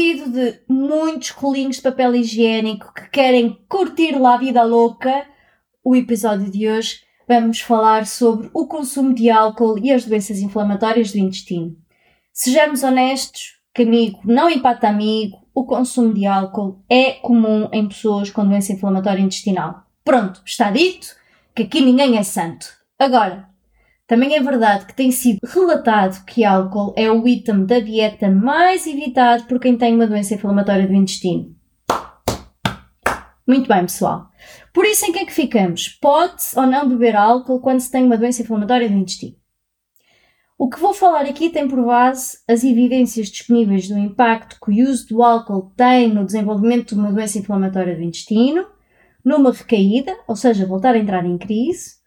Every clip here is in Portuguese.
Pedido de muitos rolinhos de papel higiênico que querem curtir lá a vida louca, o episódio de hoje vamos falar sobre o consumo de álcool e as doenças inflamatórias do intestino. Sejamos honestos, que amigo não empata amigo, o consumo de álcool é comum em pessoas com doença inflamatória intestinal. Pronto, está dito que aqui ninguém é santo. Agora, também é verdade que tem sido relatado que álcool é o item da dieta mais evitado por quem tem uma doença inflamatória do intestino. Muito bem, pessoal. Por isso, em que é que ficamos? Pode-se ou não beber álcool quando se tem uma doença inflamatória do intestino? O que vou falar aqui tem por base as evidências disponíveis do impacto que o uso do álcool tem no desenvolvimento de uma doença inflamatória do intestino, numa recaída, ou seja, voltar a entrar em crise,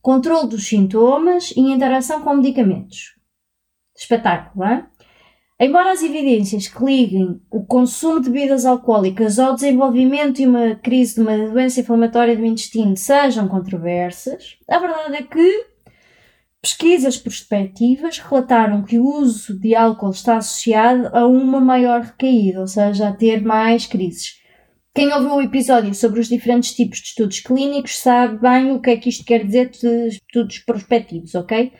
controle dos sintomas e interação com medicamentos. Espetáculo, é? Embora as evidências que liguem o consumo de bebidas alcoólicas ao desenvolvimento de uma crise de uma doença inflamatória do intestino sejam controversas, a verdade é que pesquisas prospectivas relataram que o uso de álcool está associado a uma maior recaída, ou seja, a ter mais crises. Quem ouviu o episódio sobre os diferentes tipos de estudos clínicos sabe bem o que é que isto quer dizer de estudos prospectivos, ok?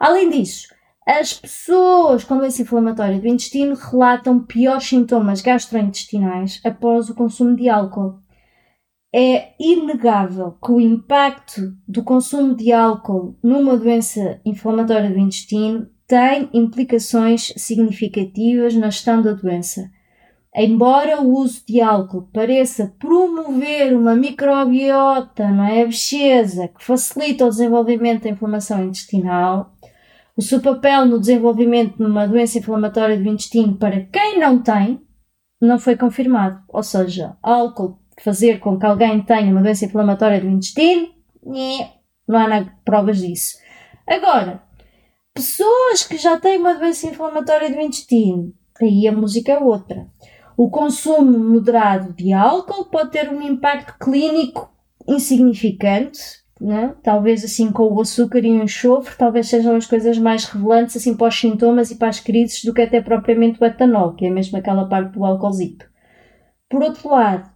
Além disso, as pessoas com doença inflamatória do intestino relatam piores sintomas gastrointestinais após o consumo de álcool. É inegável que o impacto do consumo de álcool numa doença inflamatória do intestino tem implicações significativas na gestão da doença. Embora o uso de álcool pareça promover uma microbiota, não é, bexiesa, que facilita o desenvolvimento da inflamação intestinal, o seu papel no desenvolvimento de uma doença inflamatória do intestino para quem não tem não foi confirmado. Ou seja, álcool fazer com que alguém tenha uma doença inflamatória do intestino, não há provas disso. Agora, pessoas que já têm uma doença inflamatória do intestino, aí a música é outra. O consumo moderado de álcool pode ter um impacto clínico insignificante, né? talvez assim com o açúcar e o enxofre, talvez sejam as coisas mais revelantes assim para os sintomas e para as crises do que até propriamente o etanol, que é mesmo aquela parte do álcoolzito. Por outro lado,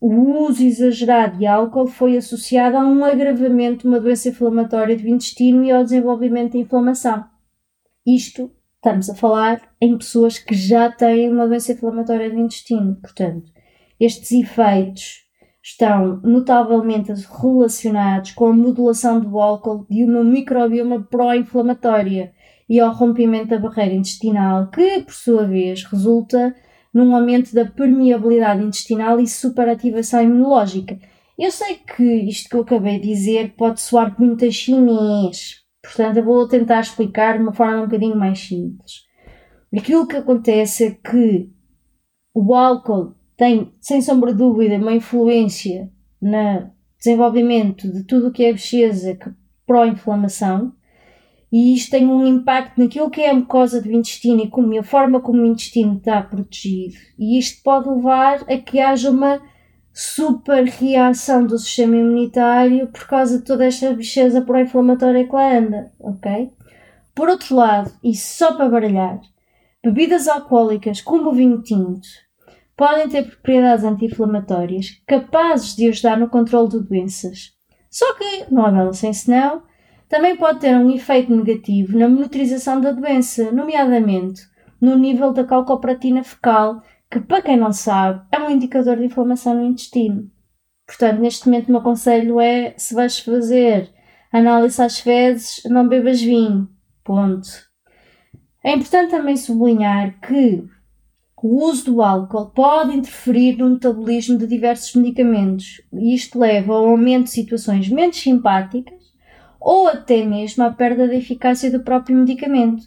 o uso exagerado de álcool foi associado a um agravamento de uma doença inflamatória do intestino e ao desenvolvimento de inflamação. Isto estamos a falar em pessoas que já têm uma doença inflamatória do intestino. Portanto, estes efeitos estão notavelmente relacionados com a modulação do álcool de uma microbioma pró-inflamatória e ao rompimento da barreira intestinal, que, por sua vez, resulta num aumento da permeabilidade intestinal e superativação imunológica. Eu sei que isto que eu acabei de dizer pode soar muito chinês, portanto eu vou tentar explicar de uma forma um bocadinho mais simples. Aquilo que acontece é que o álcool tem, sem sombra de dúvida, uma influência no desenvolvimento de tudo o que é bexiga pró-inflamação e isto tem um impacto naquilo que é a mucosa do intestino e como a forma como o intestino está protegido. E isto pode levar a que haja uma super reação do sistema imunitário por causa de toda esta bicheza pró-inflamatória que lá anda, ok? Por outro lado, e só para baralhar, bebidas alcoólicas como o vinho tinto podem ter propriedades anti-inflamatórias capazes de ajudar no controle de doenças. Só que, não sem senão, também pode ter um efeito negativo na monitorização da doença, nomeadamente no nível da calcopratina fecal, que, para quem não sabe, é um indicador de inflamação no intestino. Portanto, neste momento, o meu conselho é: se vais fazer análise às fezes, não bebas vinho. Ponto. É importante também sublinhar que o uso do álcool pode interferir no metabolismo de diversos medicamentos e isto leva ao aumento de situações menos simpáticas ou até mesmo à perda da eficácia do próprio medicamento.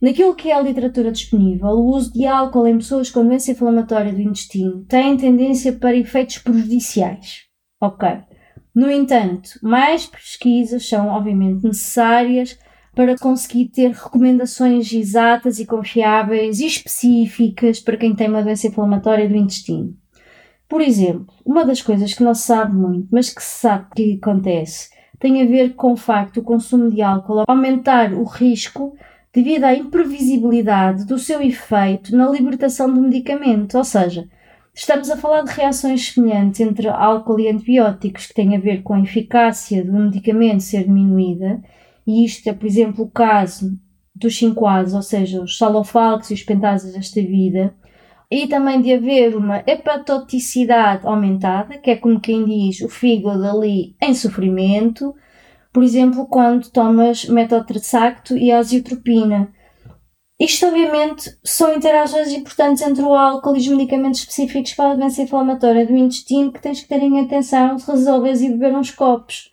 Naquilo que é a literatura disponível, o uso de álcool em pessoas com doença inflamatória do intestino tem tendência para efeitos prejudiciais. Ok. No entanto, mais pesquisas são obviamente necessárias para conseguir ter recomendações exatas e confiáveis e específicas para quem tem uma doença inflamatória do intestino. Por exemplo, uma das coisas que não se sabe muito, mas que se sabe que acontece, tem a ver com o facto do consumo de álcool aumentar o risco devido à imprevisibilidade do seu efeito na libertação do medicamento, ou seja, estamos a falar de reações semelhantes entre álcool e antibióticos que têm a ver com a eficácia do medicamento ser diminuída, e isto é, por exemplo, o caso dos 5-As, ou seja, os salofalcos e os pentasas desta vida, e também de haver uma hepatoticidade aumentada, que é como quem diz o fígado ali em sofrimento, por exemplo, quando tomas metotrexato e aziotropina. Isto, obviamente, são interações importantes entre o álcool e os medicamentos específicos para a doença inflamatória do intestino que tens que ter em atenção se resolves e beber uns copos.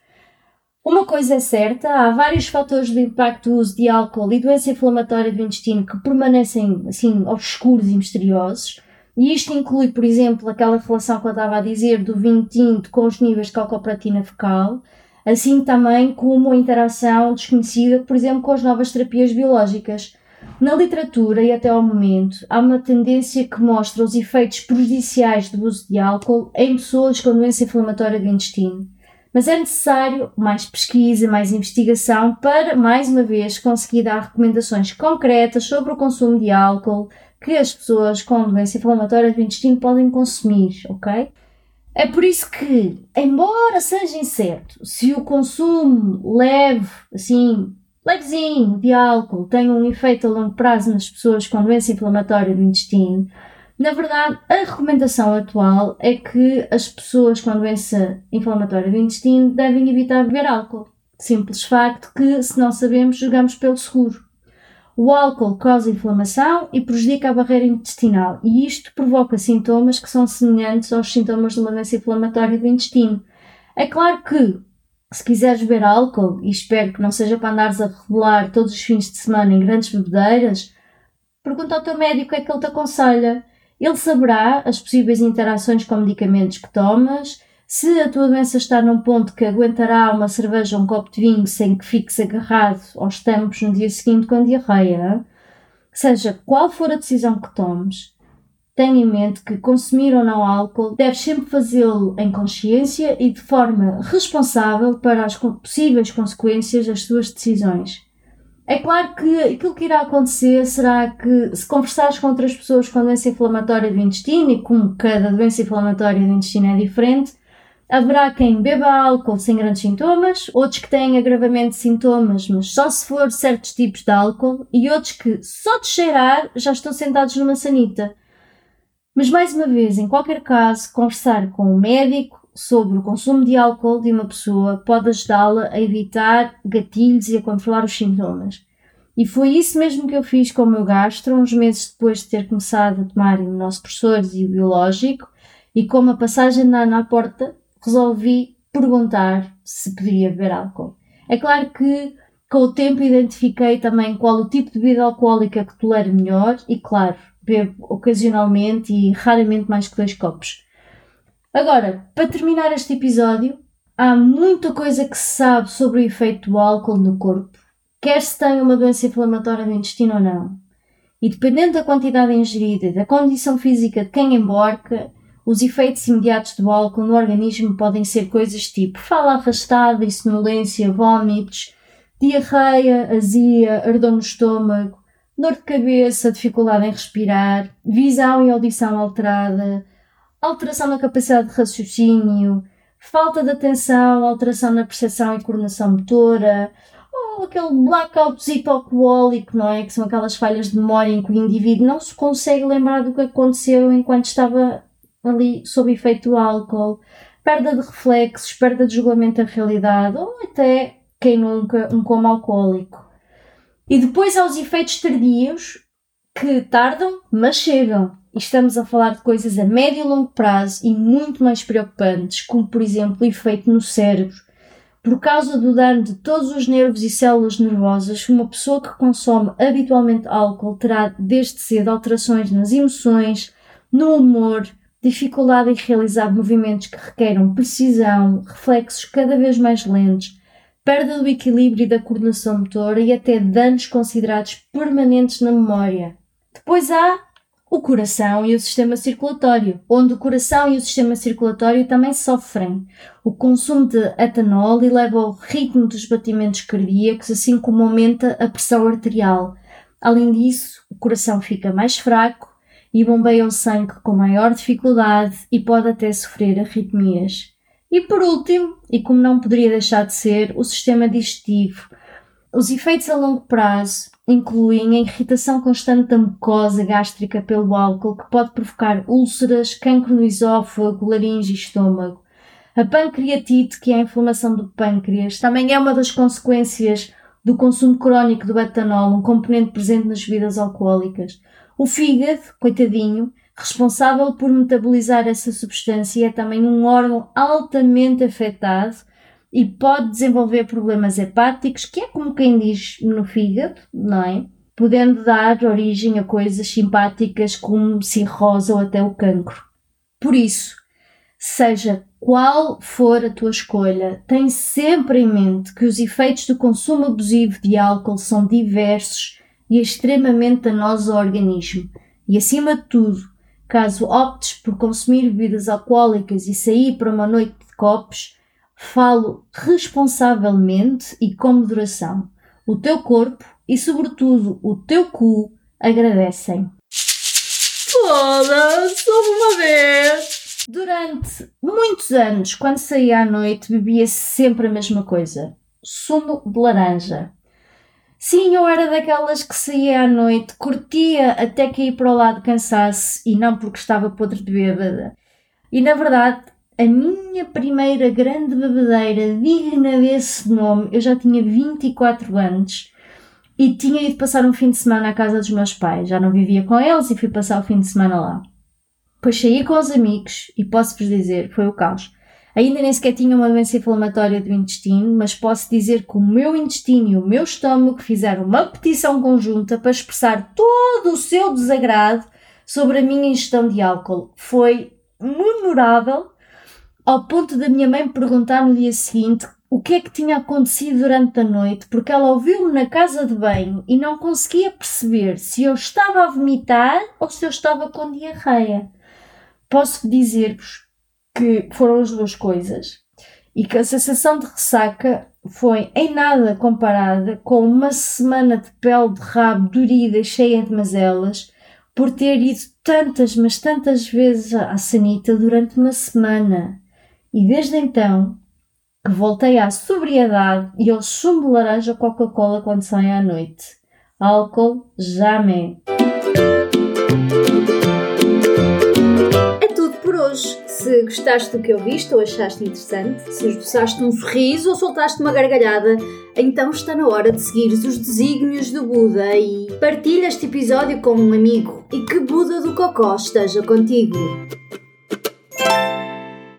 Uma coisa é certa, há vários fatores de impacto do uso de álcool e doença inflamatória do intestino que permanecem assim obscuros e misteriosos. E isto inclui, por exemplo, aquela relação que eu estava a dizer do vinho tinto com os níveis de calcopratina fecal, assim também como a interação desconhecida, por exemplo, com as novas terapias biológicas. Na literatura e até ao momento, há uma tendência que mostra os efeitos prejudiciais do uso de álcool em pessoas com doença inflamatória do intestino. Mas é necessário mais pesquisa, mais investigação para, mais uma vez, conseguir dar recomendações concretas sobre o consumo de álcool que as pessoas com doença inflamatória do intestino podem consumir, ok? É por isso que, embora seja incerto se o consumo leve, assim, levezinho de álcool tem um efeito a longo prazo nas pessoas com doença inflamatória do intestino, na verdade, a recomendação atual é que as pessoas com doença inflamatória do intestino devem evitar beber álcool. Simples facto que, se não sabemos, jogamos pelo seguro. O álcool causa inflamação e prejudica a barreira intestinal, e isto provoca sintomas que são semelhantes aos sintomas de uma doença inflamatória do intestino. É claro que, se quiseres beber álcool, e espero que não seja para andares a regular todos os fins de semana em grandes bebedeiras, pergunta ao teu médico o que é que ele te aconselha ele saberá as possíveis interações com medicamentos que tomas, se a tua doença está num ponto que aguentará uma cerveja ou um copo de vinho sem que fiques agarrado aos tampos no dia seguinte com diarreia, seja qual for a decisão que tomes, tenha em mente que consumir ou não álcool deves sempre fazê-lo em consciência e de forma responsável para as possíveis consequências das tuas decisões. É claro que aquilo que irá acontecer será que, se conversares com outras pessoas com doença inflamatória do intestino, e como cada doença inflamatória do intestino é diferente, haverá quem beba álcool sem grandes sintomas, outros que têm agravamento de sintomas, mas só se for certos tipos de álcool, e outros que, só de cheirar, já estão sentados numa sanita. Mas, mais uma vez, em qualquer caso, conversar com o médico sobre o consumo de álcool de uma pessoa pode ajudá-la a evitar gatilhos e a controlar os sintomas. E foi isso mesmo que eu fiz com o meu gastro, uns meses depois de ter começado a tomar o nosso e o biológico, e com uma passagem na, na porta, resolvi perguntar se poderia beber álcool. É claro que com o tempo identifiquei também qual o tipo de bebida alcoólica que tolero melhor e, claro, bebo ocasionalmente e raramente mais que dois copos. Agora, para terminar este episódio, há muita coisa que se sabe sobre o efeito do álcool no corpo, quer se tenha uma doença inflamatória do intestino ou não. E dependendo da quantidade ingerida e da condição física de quem embarca, os efeitos imediatos do álcool no organismo podem ser coisas tipo fala arrastada, insonolência, vômitos, diarreia, azia, ardor no estômago, dor de cabeça, dificuldade em respirar, visão e audição alterada, alteração na capacidade de raciocínio, falta de atenção, alteração na percepção e coordenação motora, ou aquele blackout hipoalcoólico, não é? Que são aquelas falhas de memória em que o indivíduo não se consegue lembrar do que aconteceu enquanto estava ali sob efeito do álcool, perda de reflexos, perda de julgamento da realidade, ou até, quem nunca, um coma alcoólico. E depois há os efeitos tardios que tardam, mas chegam. E estamos a falar de coisas a médio e longo prazo e muito mais preocupantes, como por exemplo o efeito no cérebro. por causa do dano de todos os nervos e células nervosas, uma pessoa que consome habitualmente álcool terá desde cedo alterações nas emoções, no humor, dificuldade em realizar movimentos que requeram precisão, reflexos cada vez mais lentos, perda do equilíbrio e da coordenação motora e até danos considerados permanentes na memória. Depois há o coração e o sistema circulatório, onde o coração e o sistema circulatório também sofrem. O consumo de etanol eleva o ritmo dos batimentos cardíacos, assim como aumenta a pressão arterial. Além disso, o coração fica mais fraco e bombeia o sangue com maior dificuldade e pode até sofrer arritmias. E por último, e como não poderia deixar de ser, o sistema digestivo. Os efeitos a longo prazo incluem a irritação constante da mucosa gástrica pelo álcool, que pode provocar úlceras, cancro no esófago, laringe e estômago. A pancreatite, que é a inflamação do pâncreas, também é uma das consequências do consumo crónico do etanol, um componente presente nas bebidas alcoólicas. O fígado, coitadinho, responsável por metabolizar essa substância, é também um órgão altamente afetado e pode desenvolver problemas hepáticos, que é como quem diz no fígado, não é? Podendo dar origem a coisas simpáticas como cirrose ou até o cancro. Por isso, seja qual for a tua escolha, tem sempre em mente que os efeitos do consumo abusivo de álcool são diversos e extremamente danosos ao organismo. E acima de tudo, caso optes por consumir bebidas alcoólicas e sair para uma noite de copos, Falo responsavelmente e com moderação. O teu corpo e, sobretudo, o teu cu agradecem. Foda-se, uma vez! Durante muitos anos, quando saía à noite, bebia sempre a mesma coisa: sumo de laranja. Sim, eu era daquelas que saía à noite, curtia até que ir para o lado cansasse e não porque estava podre de bêbada. E na verdade, a minha primeira grande bebedeira digna desse nome, eu já tinha 24 anos e tinha ido passar um fim de semana à casa dos meus pais. Já não vivia com eles e fui passar o fim de semana lá. Depois saí com os amigos e posso-vos dizer, foi o caos. Ainda nem sequer tinha uma doença inflamatória do intestino, mas posso dizer que o meu intestino e o meu estômago fizeram uma petição conjunta para expressar todo o seu desagrado sobre a minha ingestão de álcool. Foi memorável ao ponto da minha mãe perguntar no dia seguinte o que é que tinha acontecido durante a noite, porque ela ouviu-me na casa de banho e não conseguia perceber se eu estava a vomitar ou se eu estava com diarreia. Posso dizer-vos que foram as duas coisas e que a sensação de ressaca foi em nada comparada com uma semana de pele de rabo dorida cheia de mazelas por ter ido tantas, mas tantas vezes à sanita durante uma semana. E desde então que voltei à sobriedade e ao sumo de laranja Coca-Cola quando saio à noite. Álcool, jamais. É tudo por hoje. Se gostaste do que eu viste ou achaste interessante, se esboçaste um sorriso ou soltaste uma gargalhada, então está na hora de seguires os desígnios do Buda e partilha este episódio com um amigo e que Buda do Cocó esteja contigo.